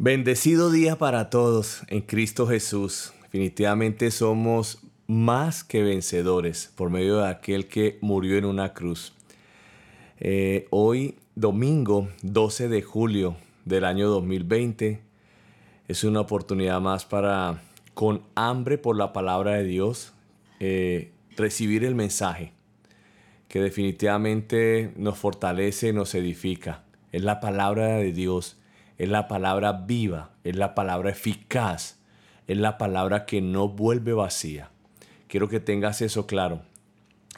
Bendecido día para todos en Cristo Jesús. Definitivamente somos más que vencedores por medio de aquel que murió en una cruz. Eh, hoy, domingo 12 de julio del año 2020, es una oportunidad más para, con hambre por la palabra de Dios, eh, recibir el mensaje que definitivamente nos fortalece, nos edifica. Es la palabra de Dios, es la palabra viva, es la palabra eficaz, es la palabra que no vuelve vacía. Quiero que tengas eso claro.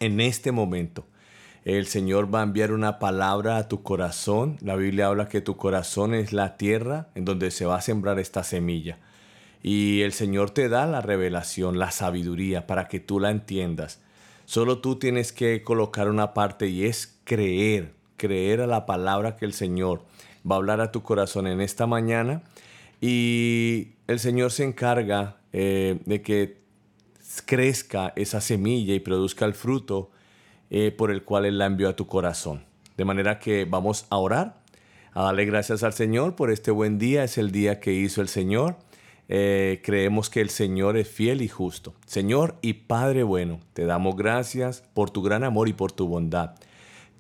En este momento, el Señor va a enviar una palabra a tu corazón. La Biblia habla que tu corazón es la tierra en donde se va a sembrar esta semilla. Y el Señor te da la revelación, la sabiduría para que tú la entiendas. Solo tú tienes que colocar una parte y es creer, creer a la palabra que el Señor va a hablar a tu corazón en esta mañana. Y el Señor se encarga eh, de que crezca esa semilla y produzca el fruto eh, por el cual Él la envió a tu corazón. De manera que vamos a orar, a darle gracias al Señor por este buen día. Es el día que hizo el Señor. Eh, creemos que el Señor es fiel y justo. Señor y Padre bueno, te damos gracias por tu gran amor y por tu bondad.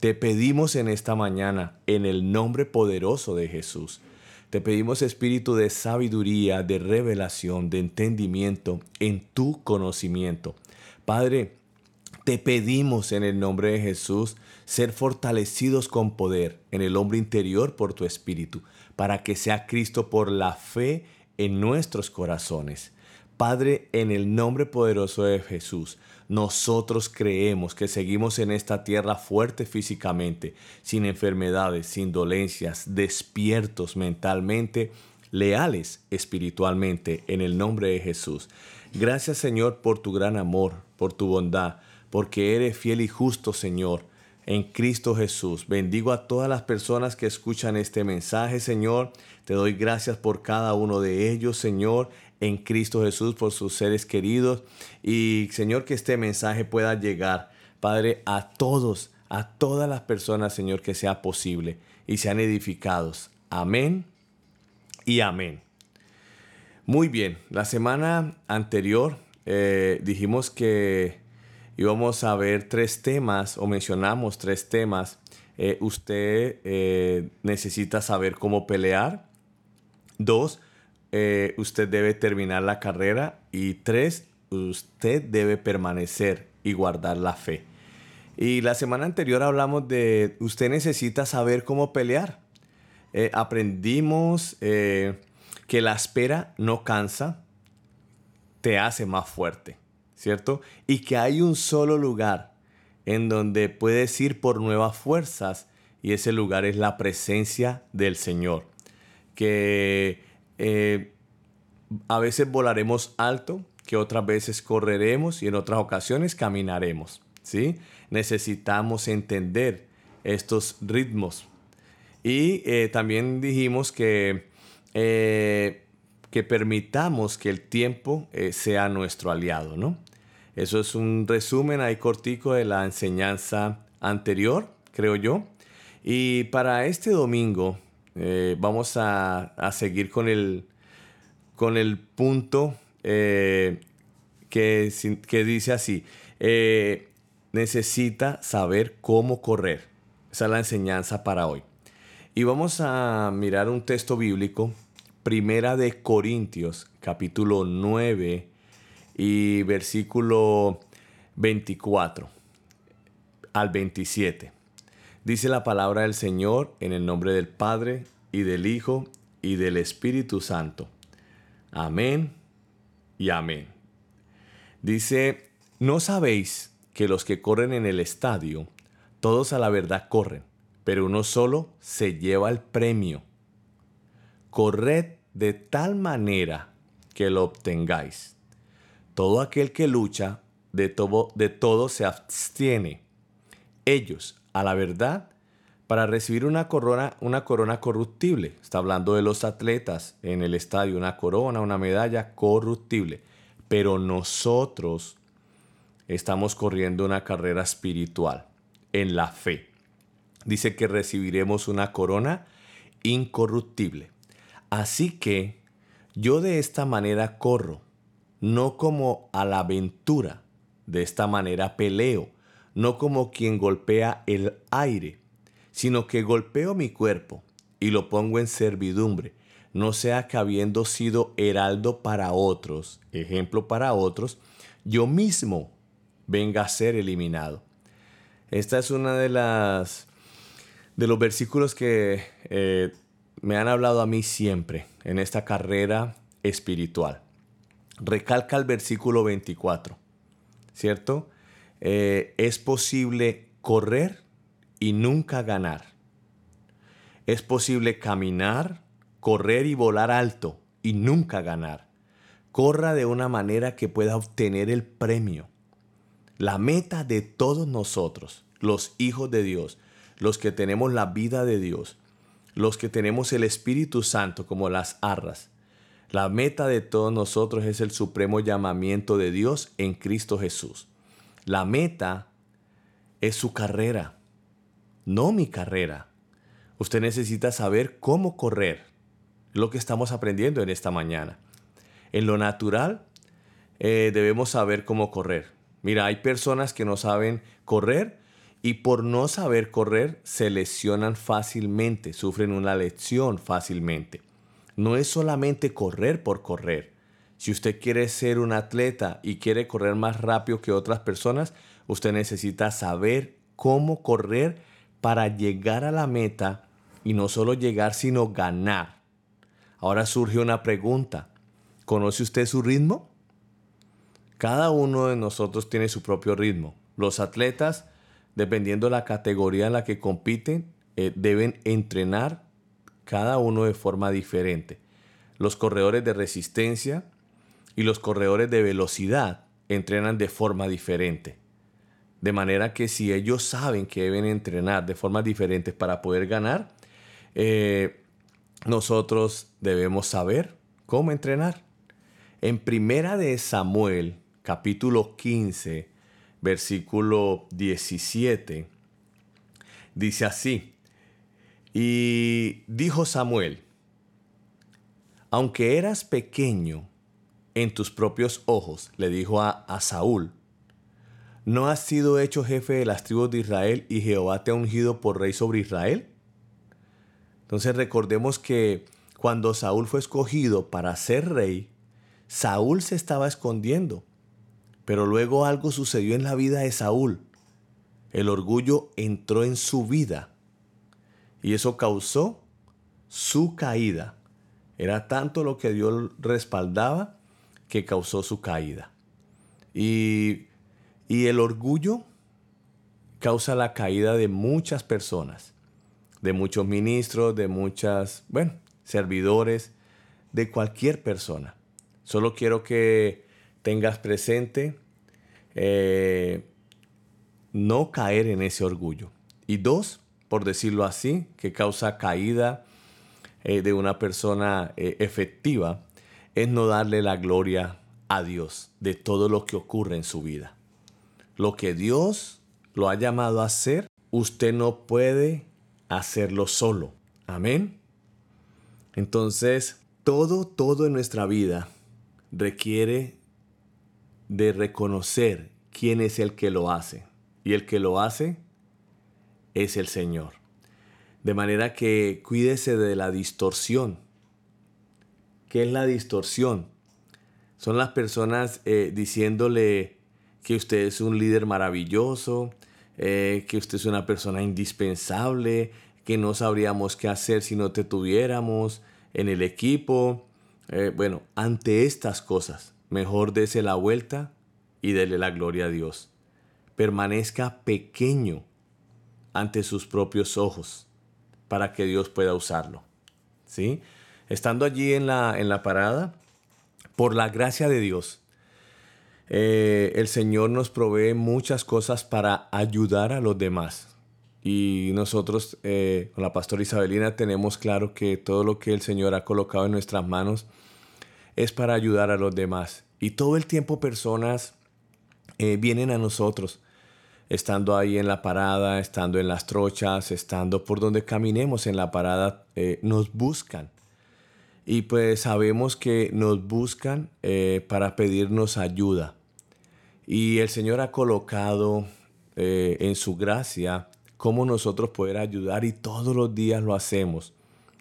Te pedimos en esta mañana, en el nombre poderoso de Jesús, te pedimos espíritu de sabiduría, de revelación, de entendimiento en tu conocimiento. Padre, te pedimos en el nombre de Jesús ser fortalecidos con poder en el hombre interior por tu espíritu, para que sea Cristo por la fe en nuestros corazones. Padre, en el nombre poderoso de Jesús, nosotros creemos que seguimos en esta tierra fuerte físicamente, sin enfermedades, sin dolencias, despiertos mentalmente, leales espiritualmente, en el nombre de Jesús. Gracias Señor por tu gran amor, por tu bondad, porque eres fiel y justo Señor en Cristo Jesús. Bendigo a todas las personas que escuchan este mensaje, Señor. Te doy gracias por cada uno de ellos, Señor, en Cristo Jesús, por sus seres queridos. Y, Señor, que este mensaje pueda llegar, Padre, a todos, a todas las personas, Señor, que sea posible y sean edificados. Amén y amén. Muy bien, la semana anterior eh, dijimos que íbamos a ver tres temas o mencionamos tres temas. Eh, usted eh, necesita saber cómo pelear. Dos, eh, usted debe terminar la carrera. Y tres, usted debe permanecer y guardar la fe. Y la semana anterior hablamos de usted necesita saber cómo pelear. aprendimos que la espera no cansa, te hace más fuerte. ¿cierto? Y que hay un solo lugar en donde puedes ir por nuevas fuerzas y ese lugar es la presencia del Señor. Que eh, a veces volaremos alto, que otras veces correremos y en otras ocasiones caminaremos. ¿sí? Necesitamos entender estos ritmos. Y eh, también dijimos que eh, que permitamos que el tiempo sea nuestro aliado, ¿no? Eso es un resumen ahí cortico de la enseñanza anterior, creo yo. Y para este domingo eh, vamos a, seguir con el, con el punto eh, que, que, dice así, eh, necesita saber cómo correr. Esa es la enseñanza para hoy. Y vamos a mirar un texto bíblico, Primera de Corintios, capítulo 9, y versículo 24 al 27. Dice la palabra del Señor en el nombre del Padre y del Hijo y del Espíritu Santo. Amén y amén. Dice, ¿no sabéis que los que corren en el estadio, todos a la verdad corren, pero uno solo se lleva el premio? Corred de tal manera que lo obtengáis. Todo aquel que lucha, de todo, de todo se abstiene. Ellos, a la verdad, para recibir una corona, una corona corruptible. Está hablando de los atletas en el estadio, una corona, una medalla corruptible. Pero nosotros estamos corriendo una carrera espiritual en la fe. Dice que recibiremos una corona incorruptible. Así que yo de esta manera corro, no como a la aventura, de esta manera peleo, no como quien golpea el aire, sino que golpeo mi cuerpo y lo pongo en servidumbre, no sea que habiendo sido heraldo para otros, ejemplo para otros, yo mismo venga a ser eliminado. Esta es una de las de los versículos que eh, me han hablado a mí siempre en esta carrera espiritual. Recalca el versículo 24, ¿cierto? Eh, es posible correr y nunca ganar. Es posible caminar, correr y volar alto y nunca ganar. Corra de una manera que pueda obtener el premio. La meta de todos nosotros, los hijos de Dios, los que tenemos la vida de Dios, los que tenemos el Espíritu Santo como las arras, la meta de todos nosotros es el supremo llamamiento de Dios en Cristo Jesús. La meta es su carrera, no mi carrera. Usted necesita saber cómo correr, lo que estamos aprendiendo en esta mañana. En lo natural, eh, debemos saber cómo correr. Mira, hay personas que no saben correr y por no saber correr se lesionan fácilmente, sufren una lesión fácilmente. No es solamente correr por correr. Si usted quiere ser un atleta y quiere correr más rápido que otras personas, usted necesita saber cómo correr para llegar a la meta y no solo llegar, sino ganar. Ahora surge una pregunta. ¿Conoce usted su ritmo? Cada uno de nosotros tiene su propio ritmo. Los atletas, dependiendo de la categoría en la que compiten, eh, deben entrenar cada uno de forma diferente. Los corredores de resistencia y los corredores de velocidad entrenan de forma diferente. De manera que si ellos saben que deben entrenar de formas diferentes para poder ganar, eh, nosotros debemos saber cómo entrenar. En primera de Samuel, capítulo 15, versículo 17, dice así, y dijo Samuel, aunque eras pequeño en tus propios ojos, le dijo a, Saúl, ¿no has sido hecho jefe de las tribus de Israel y Jehová te ha ungido por rey sobre Israel? Entonces recordemos que cuando Saúl fue escogido para ser rey, Saúl se estaba escondiendo. Pero luego algo sucedió en la vida de Saúl. El orgullo entró en su vida y eso causó su caída. Era tanto lo que Dios respaldaba que causó su caída. Y, y el orgullo causa la caída de muchas personas de muchos ministros, de muchas, bueno, servidores, de cualquier persona. Solo quiero que tengas presente eh, no caer en ese orgullo. Y dos, por decirlo así, que causa caída eh, de una persona eh, efectiva, es no darle la gloria a Dios de todo lo que ocurre en su vida. Lo que Dios lo ha llamado a hacer, usted no puede hacerlo solo. Amén. Entonces, todo, todo en nuestra vida requiere de reconocer quién es el que lo hace. Y el que lo hace es el Señor. De manera que cuídese de la distorsión. ¿Qué es la distorsión? Son las personas eh, diciéndole que usted es un líder maravilloso, eh, que usted es una persona indispensable, que no sabríamos qué hacer si no te tuviéramos en el equipo. Eh, bueno, ante estas cosas, mejor dése la vuelta y dele la gloria a Dios. Permanezca pequeño ante sus propios ojos para que Dios pueda usarlo. ¿Sí? Estando allí en la, en la parada, por la gracia de Dios, eh, el Señor nos provee muchas cosas para ayudar a los demás. Y nosotros eh, con la pastora Isabelina tenemos claro que todo lo que el Señor ha colocado en nuestras manos es para ayudar a los demás. Y todo el tiempo personas eh, vienen a nosotros, estando ahí en la parada, estando en las trochas, estando por donde caminemos en la parada, nos buscan. Y pues sabemos que nos buscan eh, para pedirnos ayuda. Y el Señor ha colocado eh, en su gracia cómo nosotros poder ayudar y todos los días lo hacemos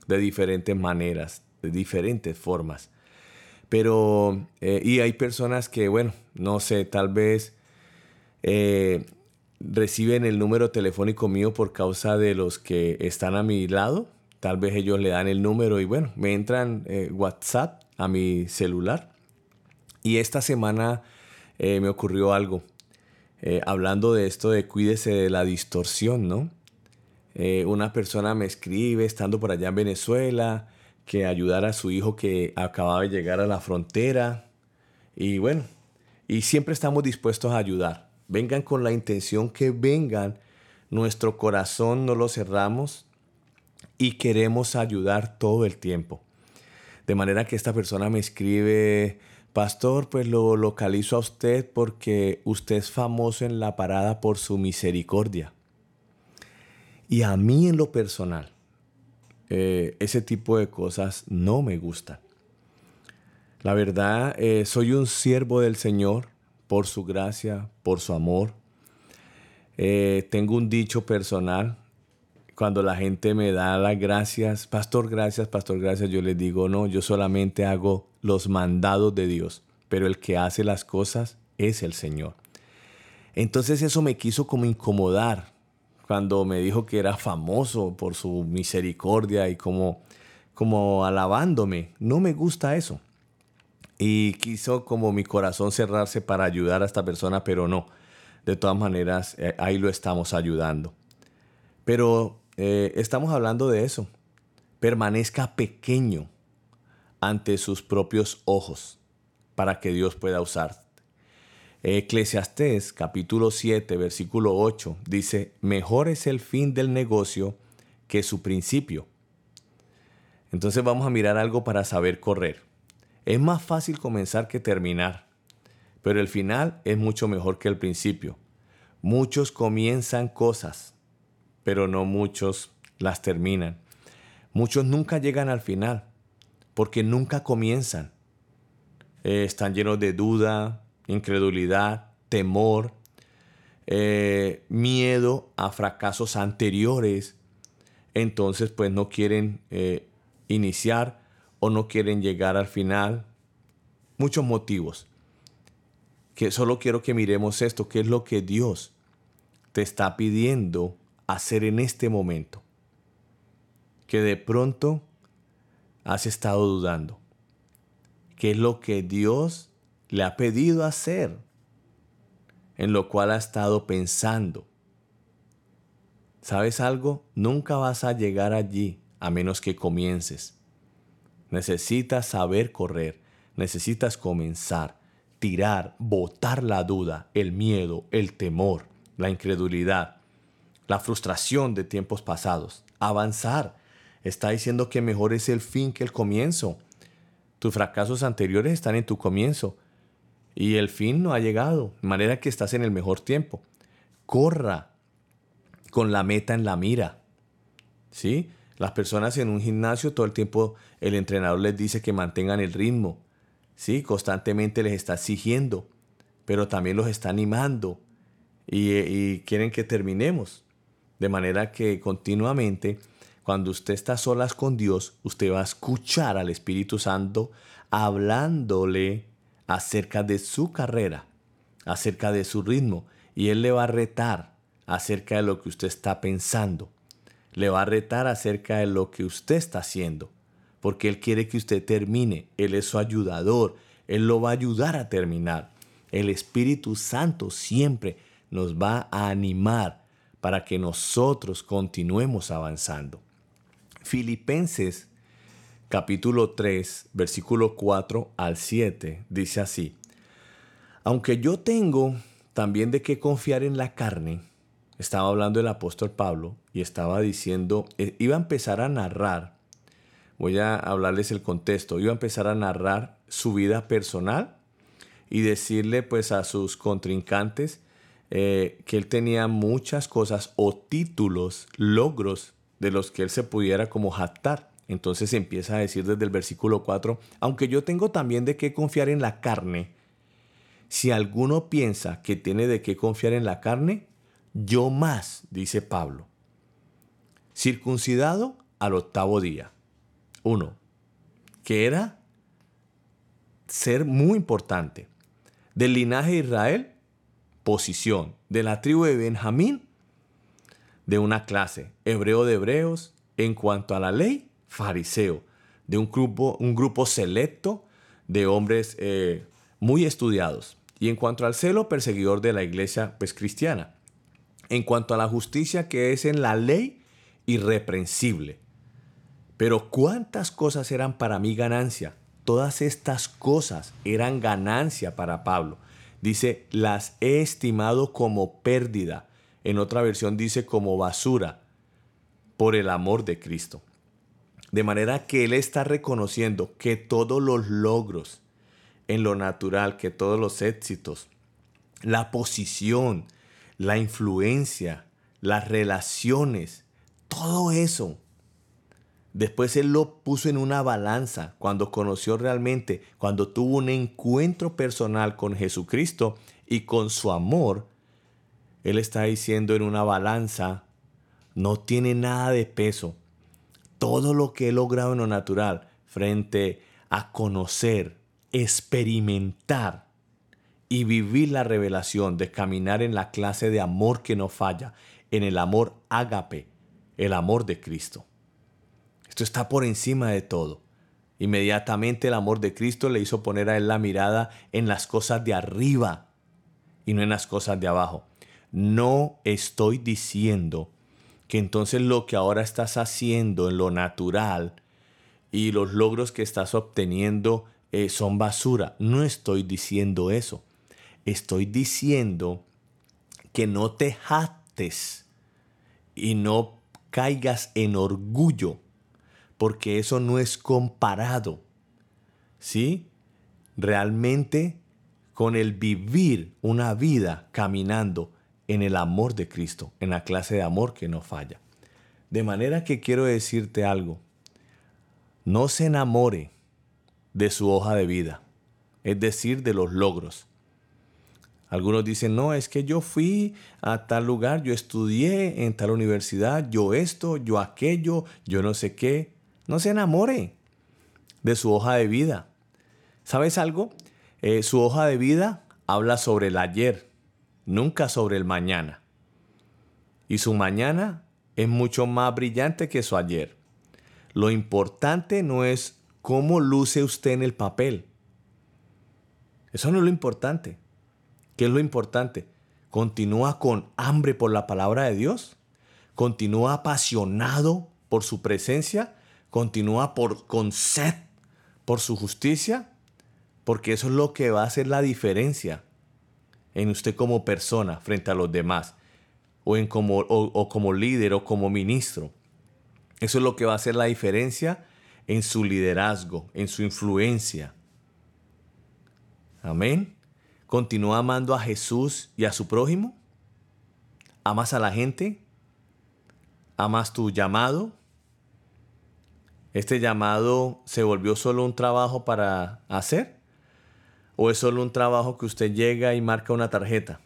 de diferentes maneras, de diferentes formas. Pero, eh, y hay personas que, bueno, no sé, tal vez reciben el número telefónico mío por causa de los que están a mi lado Tal vez ellos le dan el número y bueno, me entran eh, WhatsApp a mi celular. Y esta semana eh, me ocurrió algo. Eh, hablando de esto de cuídese de la distorsión, ¿no? una persona me escribe estando por allá en Venezuela que ayudara a su hijo que acababa de llegar a la frontera. Y bueno, y siempre estamos dispuestos a ayudar. Vengan con la intención que vengan. Nuestro corazón no lo cerramos y queremos ayudar todo el tiempo. De manera que esta persona me escribe, pastor, pues lo localizo a usted porque usted es famoso en la parada por su misericordia. Y a mí en lo personal, eh, ese tipo de cosas no me gustan. La verdad, eh, soy un siervo del Señor por su gracia, por su amor. Eh, tengo un dicho personal cuando la gente me da las gracias, pastor, gracias, pastor, gracias, yo les digo, no, yo solamente hago los mandados de Dios, pero el que hace las cosas es el Señor. Entonces eso me quiso como incomodar cuando me dijo que era famoso por su misericordia y como, como alabándome. No me gusta eso. Y quiso como mi corazón cerrarse para ayudar a esta persona, pero no. De todas maneras, eh, ahí lo estamos ayudando. Pero eh, estamos hablando de eso. Permanezca pequeño ante sus propios ojos para que Dios pueda usarte. Eclesiastés capítulo 7 versículo 8 dice, mejor es el fin del negocio que su principio. Entonces vamos a mirar algo para saber correr. Es más fácil comenzar que terminar, pero el final es mucho mejor que el principio. Muchos comienzan cosas, pero no muchos las terminan. Muchos nunca llegan al final, porque nunca comienzan. Eh, están llenos de duda, incredulidad, temor, eh, miedo a fracasos anteriores. Entonces, pues no quieren eh, iniciar o no quieren llegar al final. Muchos motivos. Que solo quiero que miremos esto, qué es lo que Dios te está pidiendo hacer en este momento? Que de pronto has estado dudando. ¿Qué es lo que Dios le ha pedido hacer? En lo cual ha estado pensando. ¿Sabes algo? Nunca vas a llegar allí a menos que comiences. Necesitas saber correr, necesitas comenzar, tirar, botar la duda, el miedo, el temor, la incredulidad la frustración de tiempos pasados. Avanzar. Está diciendo que mejor es el fin que el comienzo. Tus fracasos anteriores están en tu comienzo y el fin no ha llegado, de manera que estás en el mejor tiempo. Corra con la meta en la mira. ¿Sí? Las personas en un gimnasio todo el tiempo el entrenador les dice que mantengan el ritmo. ¿Sí? Constantemente les está exigiendo, pero también los está animando y, y quieren que terminemos. De manera que continuamente, cuando usted está solas con Dios, usted va a escuchar al Espíritu Santo hablándole acerca de su carrera, acerca de su ritmo, y Él le va a retar acerca de lo que usted está pensando. Le va a retar acerca de lo que usted está haciendo, porque Él quiere que usted termine. Él es su ayudador, Él lo va a ayudar a terminar. El Espíritu Santo siempre nos va a animar para que nosotros continuemos avanzando. Filipenses capítulo 3, versículo 4 al 7 dice así, aunque yo tengo también de qué confiar en la carne, estaba hablando el apóstol Pablo y estaba diciendo, eh, iba a empezar a narrar, voy a hablarles el contexto, iba a empezar a narrar su vida personal y decirle pues a sus contrincantes eh, que él tenía muchas cosas o títulos, logros de los que él se pudiera como jactar entonces empieza a decir desde el versículo 4, aunque yo tengo también de qué confiar en la carne, si alguno piensa que tiene de qué confiar en la carne, yo más, dice Pablo. Circuncidado al octavo día. Uno, que era ser muy importante. Del linaje de Israel, posición. De la tribu de Benjamín, de una clase. Hebreo de hebreos. En cuanto a la ley, fariseo. De un grupo, un grupo selecto de hombres eh, muy estudiados. Y en cuanto al celo, perseguidor de la iglesia pues, cristiana. En cuanto a la justicia que es en la ley, irreprensible. Pero cuántas cosas eran para mí ganancia. Todas estas cosas eran ganancia para Pablo. Dice, las he estimado como pérdida. En otra versión dice como basura por el amor de Cristo. De manera que él está reconociendo que todos los logros, en lo natural que todos los éxitos, la posición, la influencia, las relaciones, todo eso. Después él lo puso en una balanza cuando conoció realmente, cuando tuvo un encuentro personal con Jesucristo y con su amor. Él está diciendo en una balanza, no tiene nada de peso. Todo lo que he logrado en lo natural frente a conocer, experimentar y vivir la revelación de caminar en la clase de amor que no falla, en el amor ágape, el amor de Cristo. Esto está por encima de todo. Inmediatamente el amor de Cristo le hizo poner a él la mirada en las cosas de arriba y no en las cosas de abajo. No estoy diciendo que entonces lo que ahora estás haciendo en lo natural y los logros que estás obteniendo eh, son basura. No estoy diciendo eso. Estoy diciendo que no te jactes y no caigas en orgullo, porque eso no es comparado, ¿sí? Realmente con el vivir una vida caminando en el amor de Cristo, en la clase de amor que no falla. De manera que quiero decirte algo, no se enamore de su hoja de vida, es decir, de los logros. Algunos dicen, no, es que yo fui a tal lugar, yo estudié en tal universidad, yo esto, yo aquello, yo no sé qué. No se enamore de su hoja de vida. ¿Sabes algo? Eh, su hoja de vida habla sobre el ayer, nunca sobre el mañana. Y su mañana es mucho más brillante que su ayer. Lo importante no es cómo luce usted en el papel. Eso no es lo importante. ¿Qué es lo importante? ¿Continúa con hambre por la palabra de Dios? ¿Continúa apasionado por su presencia? ¿Continúa por, con sed por su justicia? Porque eso es lo que va a hacer la diferencia en usted como persona frente a los demás, o, en como, o como líder o como ministro. Eso es lo que va a hacer la diferencia en su liderazgo, en su influencia. Amén. ¿Continúa amando a Jesús y a su prójimo? ¿Amas a la gente? ¿Amas tu llamado? ¿Este llamado se volvió solo un trabajo para hacer? ¿O es solo un trabajo que usted llega y marca una tarjeta?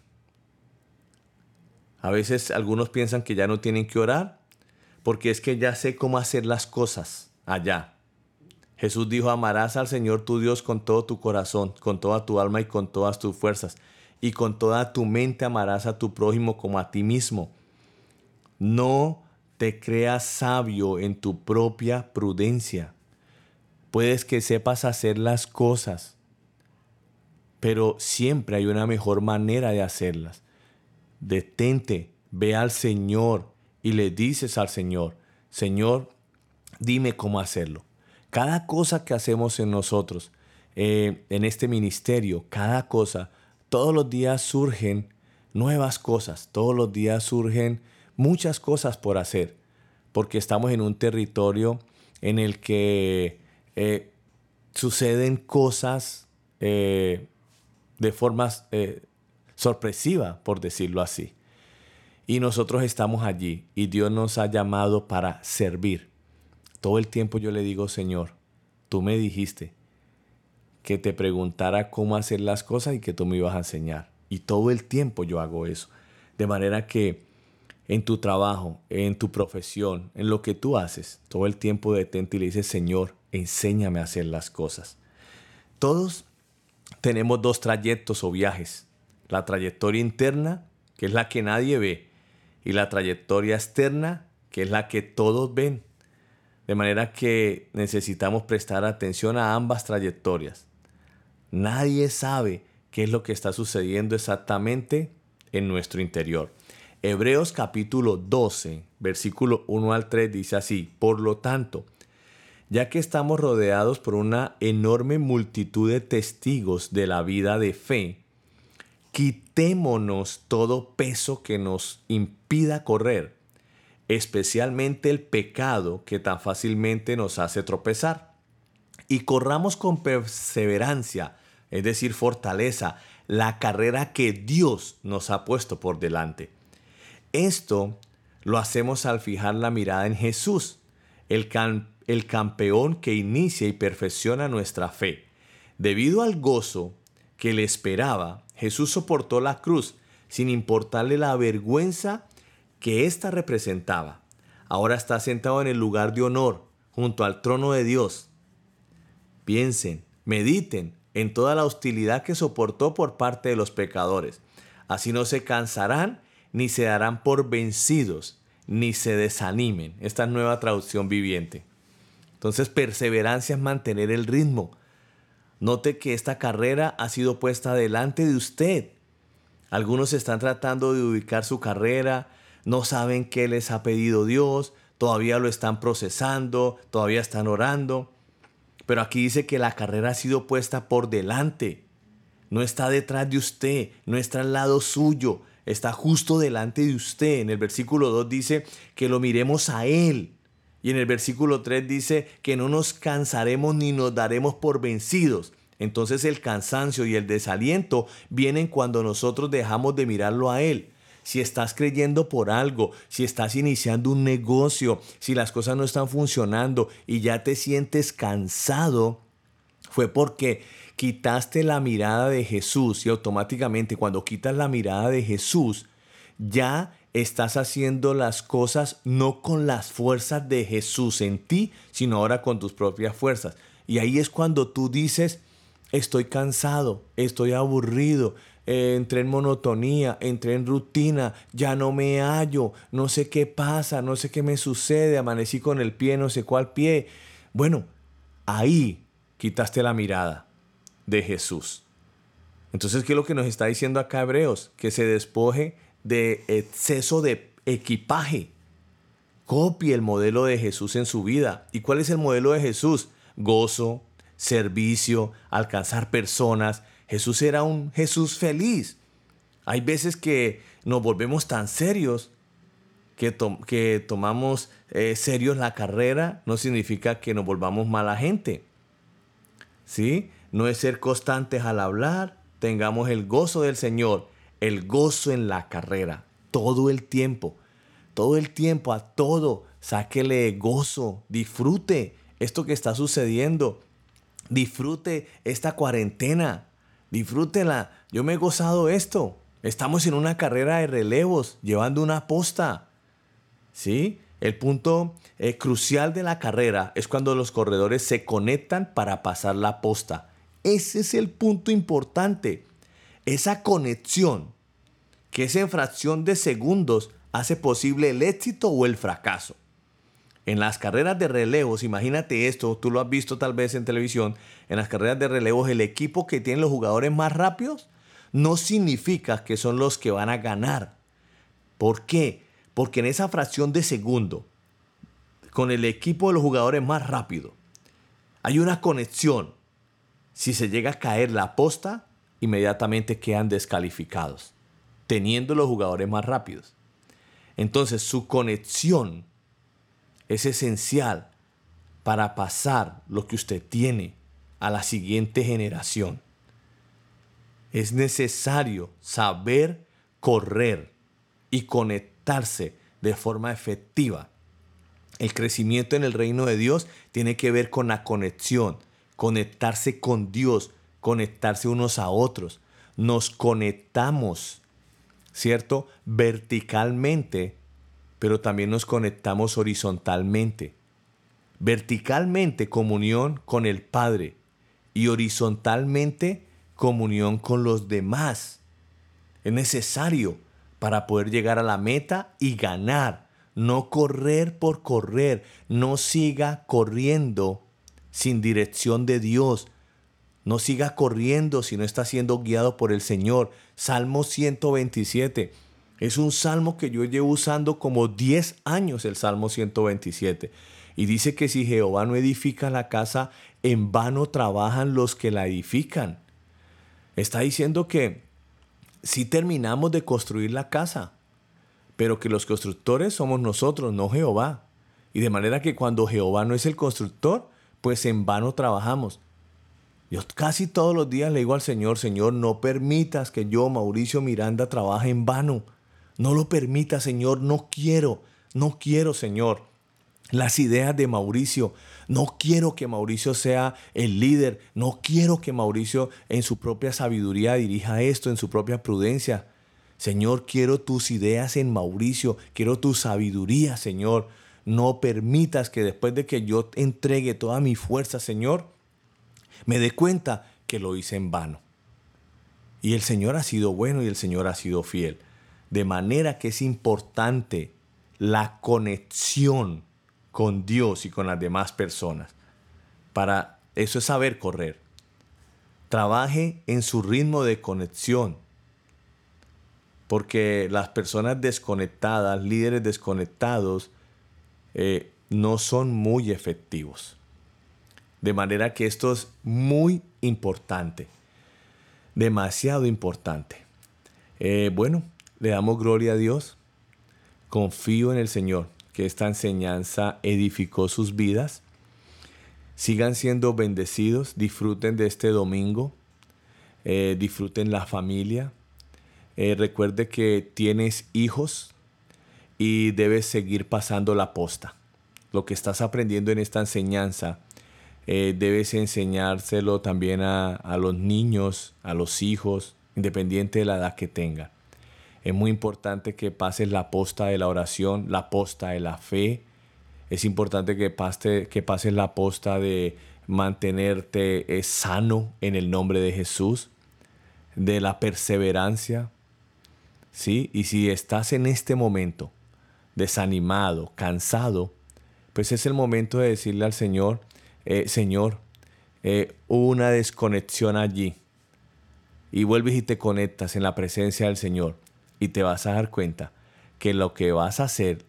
A veces algunos piensan que ya no tienen que orar porque es que ya sé cómo hacer las cosas allá. Jesús dijo, amarás al Señor tu Dios con todo tu corazón, con toda tu alma y con todas tus fuerzas, y con toda tu mente amarás a tu prójimo como a ti mismo. No te creas sabio en tu propia prudencia. Puedes que sepas hacer las cosas, pero siempre hay una mejor manera de hacerlas. Detente, ve al Señor y le dices al Señor, Señor, dime cómo hacerlo. Cada cosa que hacemos en nosotros, eh, en este ministerio, cada cosa, todos los días surgen nuevas cosas, todos los días surgen muchas cosas por hacer, porque estamos en un territorio en el que eh, suceden cosas eh, de forma sorpresiva, por decirlo así. Y nosotros estamos allí y Dios nos ha llamado para servir todo el tiempo yo le digo, Señor, tú me dijiste que te preguntara cómo hacer las cosas y que tú me ibas a enseñar. Y todo el tiempo yo hago eso. De manera que en tu trabajo, en tu profesión, en lo que tú haces, todo el tiempo detente y le dices, Señor, enséñame a hacer las cosas. Todos tenemos dos trayectos o viajes. La trayectoria interna, que es la que nadie ve, y la trayectoria externa, que es la que todos ven. De manera que necesitamos prestar atención a ambas trayectorias. Nadie sabe qué es lo que está sucediendo exactamente en nuestro interior. Hebreos capítulo 12, versículo 1 al 3 dice así, por lo tanto, ya que estamos rodeados por una enorme multitud de testigos de la vida de fe, quitémonos todo peso que nos impida correr, especialmente el pecado que tan fácilmente nos hace tropezar, y corramos con perseverancia, es decir, fortaleza, la carrera que Dios nos ha puesto por delante esto lo hacemos al fijar la mirada en Jesús, el, campeón que inicia y perfecciona nuestra fe. Debido al gozo que le esperaba, Jesús soportó la cruz sin importarle la vergüenza que ésta representaba. Ahora está sentado en el lugar de honor, junto al trono de Dios. Piensen, mediten en toda la hostilidad que soportó por parte de los pecadores. Así no se cansarán ni se darán por vencidos, ni se desanimen. Esta nueva traducción viviente. Entonces, perseverancia es mantener el ritmo. Note que esta carrera ha sido puesta delante de usted. Algunos están tratando de ubicar su carrera, no saben qué les ha pedido Dios, todavía lo están procesando, todavía están orando. Pero aquí dice que la carrera ha sido puesta por delante. No está detrás de usted, no está al lado suyo, está justo delante de usted. En el versículo 2 dice que lo miremos a Él. Y en el versículo 3 dice que no nos cansaremos ni nos daremos por vencidos. Entonces el cansancio y el desaliento vienen cuando nosotros dejamos de mirarlo a Él. Si estás creyendo por algo, si estás iniciando un negocio, si las cosas no están funcionando y ya te sientes cansado, fue porque quitaste la mirada de Jesús y automáticamente cuando quitas la mirada de Jesús, ya estás haciendo las cosas no con las fuerzas de Jesús en ti, sino ahora con tus propias fuerzas. Y ahí es cuando tú dices, estoy cansado, estoy aburrido, eh, entré en monotonía, entré en rutina, ya no me hallo, no sé qué pasa, no sé qué me sucede, amanecí con el pie, no sé cuál pie. Bueno, ahí quitaste la mirada de Jesús. Entonces, ¿qué es lo que nos está diciendo acá Hebreos? Que se despoje de exceso de equipaje. Copie el modelo de Jesús en su vida. ¿Y cuál es el modelo de Jesús? Gozo, servicio, alcanzar personas. Jesús era un Jesús feliz. Hay veces que nos volvemos tan serios que, tomamos eh, serios la carrera, no significa que nos volvamos mala gente. ¿Sí? No es ser constantes al hablar, tengamos el gozo del Señor, el gozo en la carrera, todo el tiempo, todo el tiempo, a todo, sáquele gozo, disfrute esto que está sucediendo, disfrute esta cuarentena, disfrútela, yo me he gozado esto, estamos en una carrera de relevos, llevando una posta, ¿sí? El punto eh, crucial de la carrera es cuando los corredores se conectan para pasar la posta. Ese es el punto importante. Esa conexión que es en fracción de segundos hace posible el éxito o el fracaso. En las carreras de relevos, imagínate esto, tú lo has visto tal vez en televisión, en las carreras de relevos el equipo que tiene los jugadores más rápidos no significa que son los que van a ganar. ¿Por qué? Porque en esa fracción de segundo, con el equipo de los jugadores más rápido, hay una conexión si se llega a caer la posta, inmediatamente quedan descalificados, teniendo los jugadores más rápidos. Entonces su conexión es esencial para pasar lo que usted tiene a la siguiente generación. Es necesario saber correr y conectarse de forma efectiva El crecimiento en el reino de Dios tiene que ver con la conexión, conectarse con Dios, conectarse unos a otros. Nos conectamos, ¿cierto? Verticalmente, pero también nos conectamos horizontalmente. Verticalmente comunión con el Padre y horizontalmente comunión con los demás. Es necesario para poder llegar a la meta y ganar. No correr por correr. No siga corriendo sin dirección de Dios. No siga corriendo si no está siendo guiado por el Señor. Salmo 127. Es un salmo que yo llevo usando como 10 años el Salmo 127. Y dice que si Jehová no edifica la casa, en vano trabajan los que la edifican. Está diciendo que si terminamos de construir la casa, pero que los constructores somos nosotros, no Jehová. Y de manera que cuando Jehová no es el constructor, pues en vano trabajamos. Yo casi todos los días le digo al Señor, Señor, no permitas que yo, Mauricio Miranda, trabaje en vano. No lo permita, Señor, no quiero, no quiero, Señor las ideas de Mauricio. No quiero que Mauricio sea el líder. No quiero que Mauricio en su propia sabiduría dirija esto, en su propia prudencia. Señor, quiero tus ideas en Mauricio. Quiero tu sabiduría, Señor. No permitas que después de que yo entregue toda mi fuerza, Señor, me dé cuenta que lo hice en vano. Y el Señor ha sido bueno y el Señor ha sido fiel. De manera que es importante la conexión con Dios y con las demás personas. Para eso es saber correr. Trabaje en su ritmo de conexión. Porque las personas desconectadas, líderes desconectados, eh, no son muy efectivos. De manera que esto es muy importante. Demasiado importante. Eh, bueno, le damos gloria a Dios. Confío en el Señor que esta enseñanza edificó sus vidas. Sigan siendo bendecidos, disfruten de este domingo, eh, disfruten la familia. Eh, recuerde que tienes hijos y debes seguir pasando la posta. Lo que estás aprendiendo en esta enseñanza, eh, debes enseñárselo también a, a los niños, a los hijos, independiente de la edad que tengan. Es muy importante que pases la posta de la oración, la posta de la fe. Es importante que, que pases la posta de mantenerte eh, sano en el nombre de Jesús, de la perseverancia. ¿sí? Y si estás en este momento desanimado, cansado, pues es el momento de decirle al Señor, eh, Señor, eh, hubo una desconexión allí. Y vuelves y te conectas en la presencia del Señor y te vas a dar cuenta que lo que vas a hacer,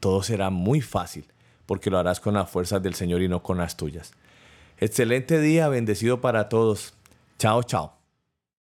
todo será muy fácil, porque lo harás con las fuerzas del Señor y no con las tuyas. Excelente día, bendecido para todos. Chao, chao.